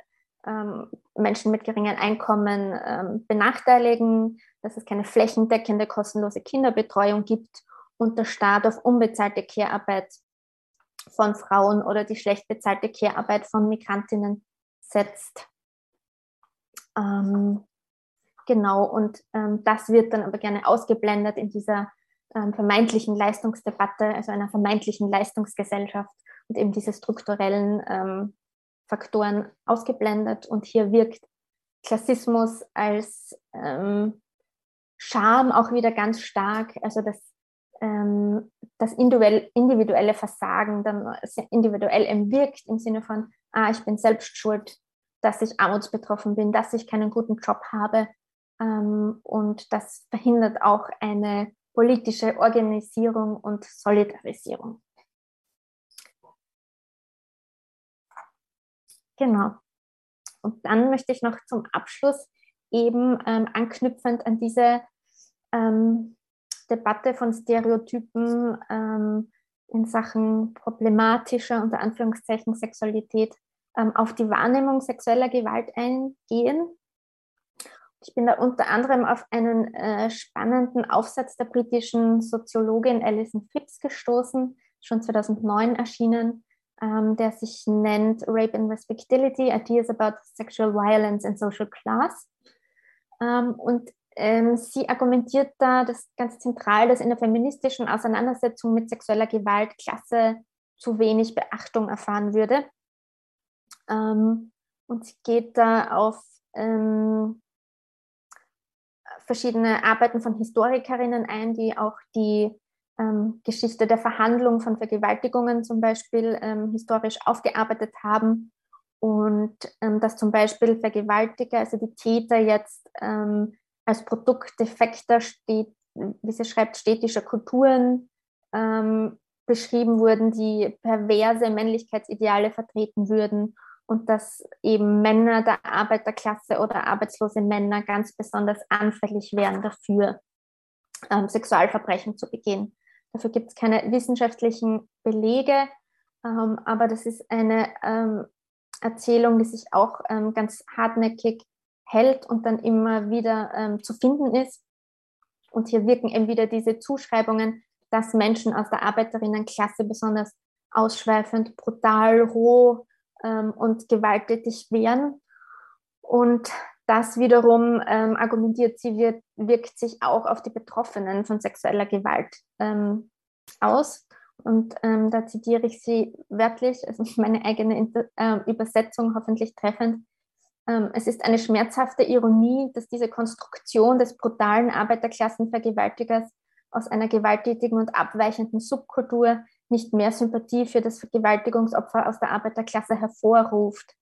ähm, Menschen mit geringen Einkommen ähm, benachteiligen, dass es keine flächendeckende kostenlose Kinderbetreuung gibt und der Staat auf unbezahlte Care-Arbeit von Frauen oder die schlecht bezahlte Care-Arbeit von Migrantinnen setzt. Ähm, genau, und ähm, das wird dann aber gerne ausgeblendet in dieser vermeintlichen Leistungsdebatte, also einer vermeintlichen Leistungsgesellschaft und eben diese strukturellen ähm, Faktoren ausgeblendet. Und hier wirkt Klassismus als ähm, Scham auch wieder ganz stark, also das ähm, das individuelle Versagen dann individuell wirkt im Sinne von, ah, ich bin selbst schuld, dass ich armutsbetroffen bin, dass ich keinen guten Job habe. Ähm, und das verhindert auch eine politische Organisierung und Solidarisierung. Genau. Und dann möchte ich noch zum Abschluss eben ähm, anknüpfend an diese ähm, Debatte von Stereotypen ähm, in Sachen problematischer, unter Anführungszeichen, Sexualität ähm, auf die Wahrnehmung sexueller Gewalt eingehen. Ich bin da unter anderem auf einen äh, spannenden Aufsatz der britischen Soziologin Alison Phipps gestoßen, schon 2009 erschienen, ähm, der sich nennt Rape and Respectability, Ideas about Sexual Violence and Social Class. Ähm, und ähm, sie argumentiert da das ganz zentral, dass in der feministischen Auseinandersetzung mit sexueller Gewalt Klasse zu wenig Beachtung erfahren würde. Ähm, und sie geht da auf ähm, verschiedene Arbeiten von Historikerinnen ein, die auch die ähm, Geschichte der Verhandlung von Vergewaltigungen zum Beispiel ähm, historisch aufgearbeitet haben. Und ähm, dass zum Beispiel Vergewaltiger, also die Täter jetzt ähm, als Produkt defekter, steht, wie sie schreibt, städtischer Kulturen ähm, beschrieben wurden, die perverse Männlichkeitsideale vertreten würden und dass eben Männer der Arbeiterklasse oder arbeitslose Männer ganz besonders anfällig wären dafür, ähm, Sexualverbrechen zu begehen. Dafür gibt es keine wissenschaftlichen Belege, ähm, aber das ist eine ähm, Erzählung, die sich auch ähm, ganz hartnäckig hält und dann immer wieder ähm, zu finden ist. Und hier wirken eben wieder diese Zuschreibungen, dass Menschen aus der Arbeiterinnenklasse besonders ausschweifend, brutal, roh ähm, und gewalttätig wären. Und das wiederum ähm, argumentiert sie, wird, wirkt sich auch auf die Betroffenen von sexueller Gewalt ähm, aus. Und ähm, da zitiere ich sie wörtlich, also meine eigene Inter äh, Übersetzung hoffentlich treffend. Ähm, es ist eine schmerzhafte Ironie, dass diese Konstruktion des brutalen Arbeiterklassenvergewaltigers aus einer gewalttätigen und abweichenden Subkultur nicht mehr Sympathie für das Vergewaltigungsopfer aus der Arbeiterklasse hervorruft.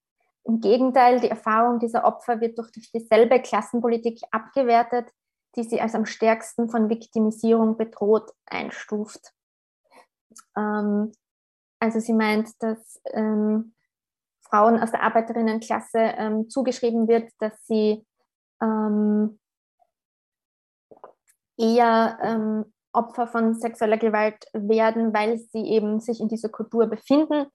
Im Gegenteil, die Erfahrung dieser Opfer wird durch dieselbe Klassenpolitik abgewertet, die sie als am stärksten von Viktimisierung bedroht einstuft. Ähm, also sie meint, dass ähm, Frauen aus der Arbeiterinnenklasse ähm, zugeschrieben wird, dass sie ähm, eher ähm, Opfer von sexueller Gewalt werden, weil sie eben sich in dieser Kultur befinden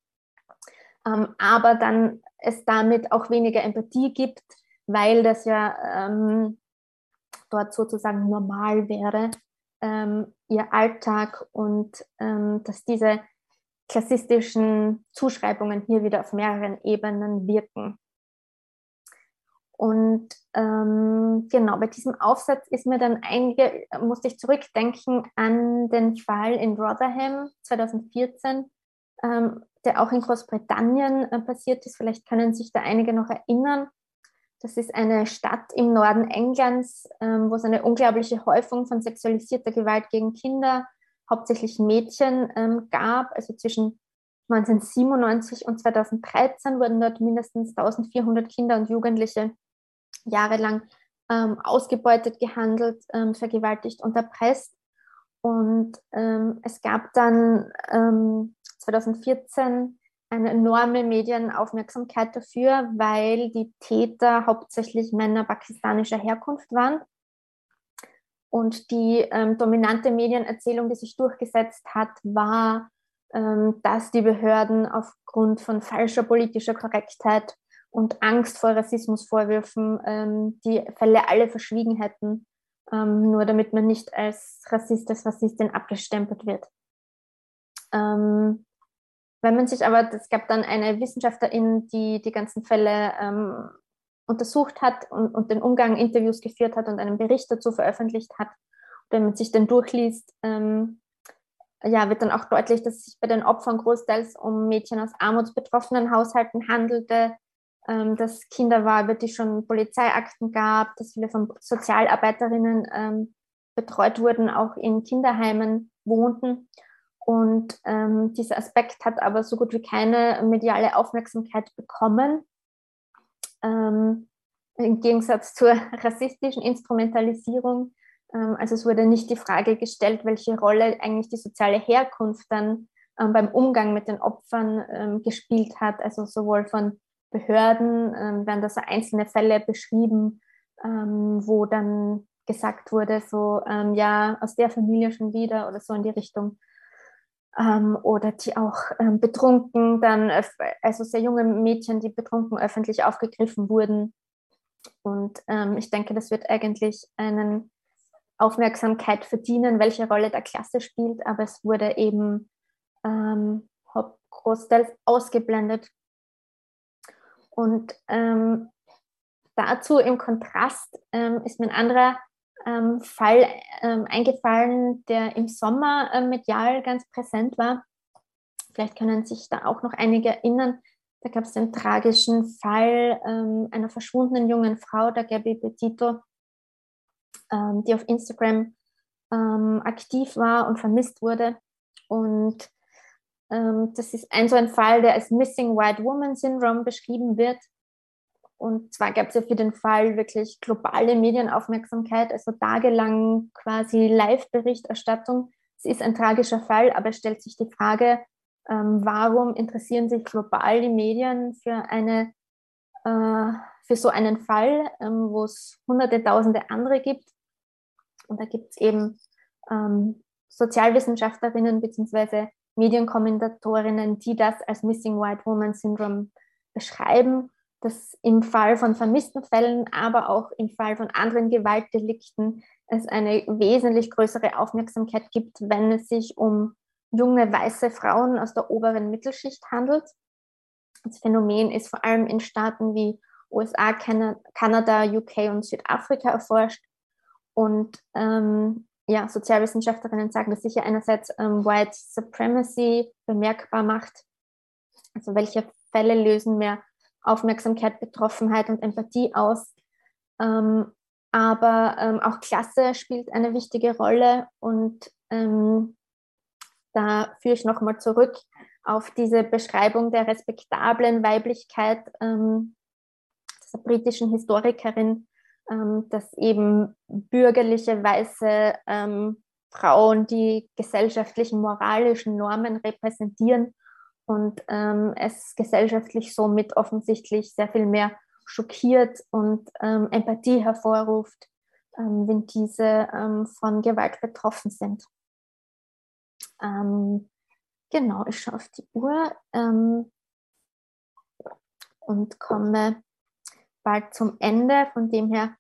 ähm, aber dann es damit auch weniger Empathie gibt, weil das ja ähm, dort sozusagen normal wäre, ähm, ihr Alltag und ähm, dass diese klassistischen Zuschreibungen hier wieder auf mehreren Ebenen wirken. Und ähm, genau, bei diesem Aufsatz ist mir dann einige, musste ich zurückdenken an den Fall in Rotherham 2014, ähm, der auch in Großbritannien äh, passiert ist. Vielleicht können sich da einige noch erinnern. Das ist eine Stadt im Norden Englands, ähm, wo es eine unglaubliche Häufung von sexualisierter Gewalt gegen Kinder, hauptsächlich Mädchen, ähm, gab. Also zwischen 1997 und 2013 wurden dort mindestens 1400 Kinder und Jugendliche jahrelang ähm, ausgebeutet, gehandelt, ähm, vergewaltigt und erpresst. Und ähm, es gab dann ähm, 2014 eine enorme Medienaufmerksamkeit dafür, weil die Täter hauptsächlich Männer pakistanischer Herkunft waren. Und die ähm, dominante Medienerzählung, die sich durchgesetzt hat, war, ähm, dass die Behörden aufgrund von falscher politischer Korrektheit und Angst vor Rassismusvorwürfen ähm, die Fälle alle verschwiegen hätten, ähm, nur damit man nicht als Rassist, als Rassistin abgestempelt wird. Ähm, wenn man sich aber, es gab dann eine Wissenschaftlerin, die die ganzen Fälle ähm, untersucht hat und, und, den Umgang Interviews geführt hat und einen Bericht dazu veröffentlicht hat. wenn man sich den durchliest, ähm, ja, wird dann auch deutlich, dass es sich bei den Opfern großteils um Mädchen aus armutsbetroffenen Haushalten handelte, dass Kinder war, über die schon Polizeiakten gab, dass viele von Sozialarbeiterinnen ähm, betreut wurden, auch in Kinderheimen wohnten. Und ähm, dieser Aspekt hat aber so gut wie keine mediale Aufmerksamkeit bekommen. Ähm, Im Gegensatz zur rassistischen Instrumentalisierung. Ähm, also es wurde nicht die Frage gestellt, welche Rolle eigentlich die soziale Herkunft dann ähm, beim Umgang mit den Opfern ähm, gespielt hat. Also sowohl von Behörden ähm, werden da so einzelne Fälle beschrieben, wo dann gesagt wurde, so ja, aus der Familie schon wieder oder so in die Richtung ähm, oder die auch ähm, betrunken dann, also sehr junge Mädchen, die betrunken öffentlich aufgegriffen wurden. Und ähm, ich denke, das wird eigentlich einen Aufmerksamkeit verdienen, welche Rolle der Klasse spielt, aber es wurde eben ähm, großteils ausgeblendet. Und ähm, dazu im Kontrast ähm, ist mir ein anderer ähm, Fall ähm, eingefallen, der im Sommer äh, medial ganz präsent war. Vielleicht können sich da auch noch einige erinnern. Da gab es den tragischen Fall ähm, einer verschwundenen jungen Frau, der Gabi Petito, ähm, die auf Instagram ähm, aktiv war und vermisst wurde. Und ähm, das ist ein so ein Fall, der als Missing White Woman Syndrome beschrieben wird. Und zwar gab es ja für den Fall wirklich globale Medienaufmerksamkeit, also tagelang quasi Live-Berichterstattung. Es ist ein tragischer Fall, aber es stellt sich die Frage, ähm, warum interessieren sich global die Medien für, eine, äh, für so einen Fall, ähm, wo es hunderte, tausende andere gibt. Und da gibt es eben ähm, Sozialwissenschaftlerinnen bzw. Medienkommentatorinnen, die das als Missing White Woman Syndrome beschreiben, dass im Fall von vermissten Fällen, aber auch im Fall von anderen Gewaltdelikten es eine wesentlich größere Aufmerksamkeit gibt, wenn es sich um junge weiße Frauen aus der oberen Mittelschicht handelt. Das Phänomen ist vor allem in Staaten wie USA, Kanada, UK und Südafrika erforscht. Und ähm, ja, Sozialwissenschaftlerinnen sagen, dass sich ja einerseits ähm, White Supremacy bemerkbar macht. Also welche Fälle lösen mehr Aufmerksamkeit, Betroffenheit und Empathie aus. Ähm, aber ähm, auch Klasse spielt eine wichtige Rolle und ähm, da führe ich nochmal zurück auf diese Beschreibung der respektablen Weiblichkeit ähm, dieser britischen Historikerin ähm, dass eben bürgerliche weiße ähm, Frauen die gesellschaftlichen moralischen Normen repräsentieren und ähm, es gesellschaftlich somit offensichtlich sehr viel mehr schockiert und ähm, Empathie hervorruft, ähm, wenn diese ähm, von Gewalt betroffen sind. genau, ich schaue auf die Uhr und komme bald zum Ende. Von dem her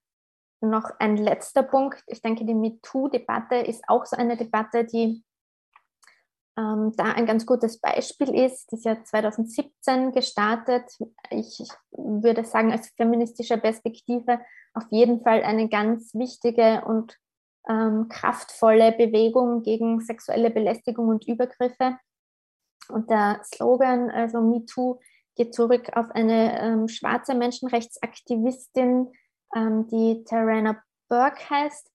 noch ein letzter Punkt. Ich denke, die MeToo-Debatte ist auch so eine Debatte, die ähm, da ein ganz gutes Beispiel ist. Die ist ja 2017 gestartet. Ich würde sagen, aus feministischer Perspektive auf jeden Fall eine ganz wichtige und ähm, kraftvolle Bewegung gegen sexuelle Belästigung und Übergriffe. Und der Slogan, also MeToo, geht zurück auf eine ähm, schwarze Menschenrechtsaktivistin, ähm, die Tarana Burke heißt.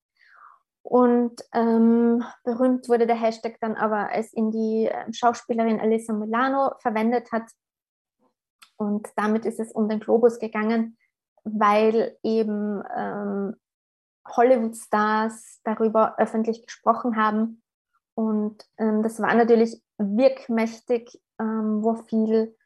Und ähm, berühmt wurde der Hashtag dann aber, als ihn die ähm, Schauspielerin Alyssa Milano verwendet hat. Und damit ist es um den Globus gegangen, weil eben ähm, Hollywood-Stars darüber öffentlich gesprochen haben. Und ähm, das war natürlich wirkmächtig, wo viel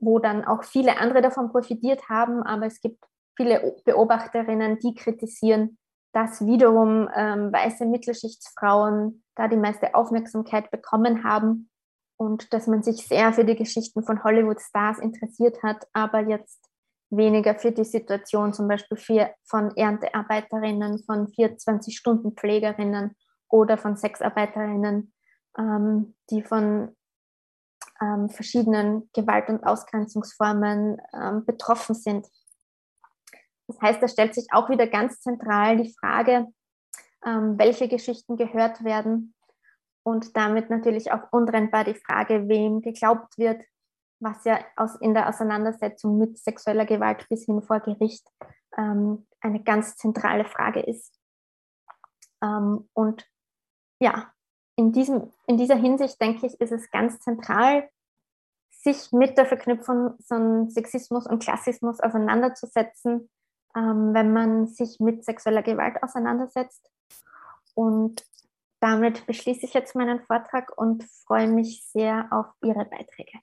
wo dann auch viele andere davon profitiert haben, aber es gibt viele Beobachterinnen, die kritisieren, dass wiederum ähm, weiße Mittelschichtsfrauen da die meiste Aufmerksamkeit bekommen haben und dass man sich sehr für die Geschichten von Hollywood-Stars interessiert hat, aber jetzt weniger für die Situation zum Beispiel für, von Erntearbeiterinnen, von 24-Stunden-Pflegerinnen oder von Sexarbeiterinnen, ähm, die von ähm, verschiedenen Gewalt- und Ausgrenzungsformen ähm, betroffen sind. Das heißt, da stellt sich auch wieder ganz zentral die Frage, ähm, welche Geschichten gehört werden und damit natürlich auch untrennbar die Frage, wem geglaubt wird, was ja aus, in der Auseinandersetzung mit sexueller Gewalt bis hin vor Gericht ähm, eine ganz zentrale Frage ist. Ähm, und ja, in, diesem, in dieser Hinsicht denke ich, ist es ganz zentral, sich mit der Verknüpfung von Sexismus und Klassismus auseinanderzusetzen, ähm, wenn man sich mit sexueller Gewalt auseinandersetzt. Und damit beschließe ich jetzt meinen Vortrag und freue mich sehr auf Ihre Beiträge.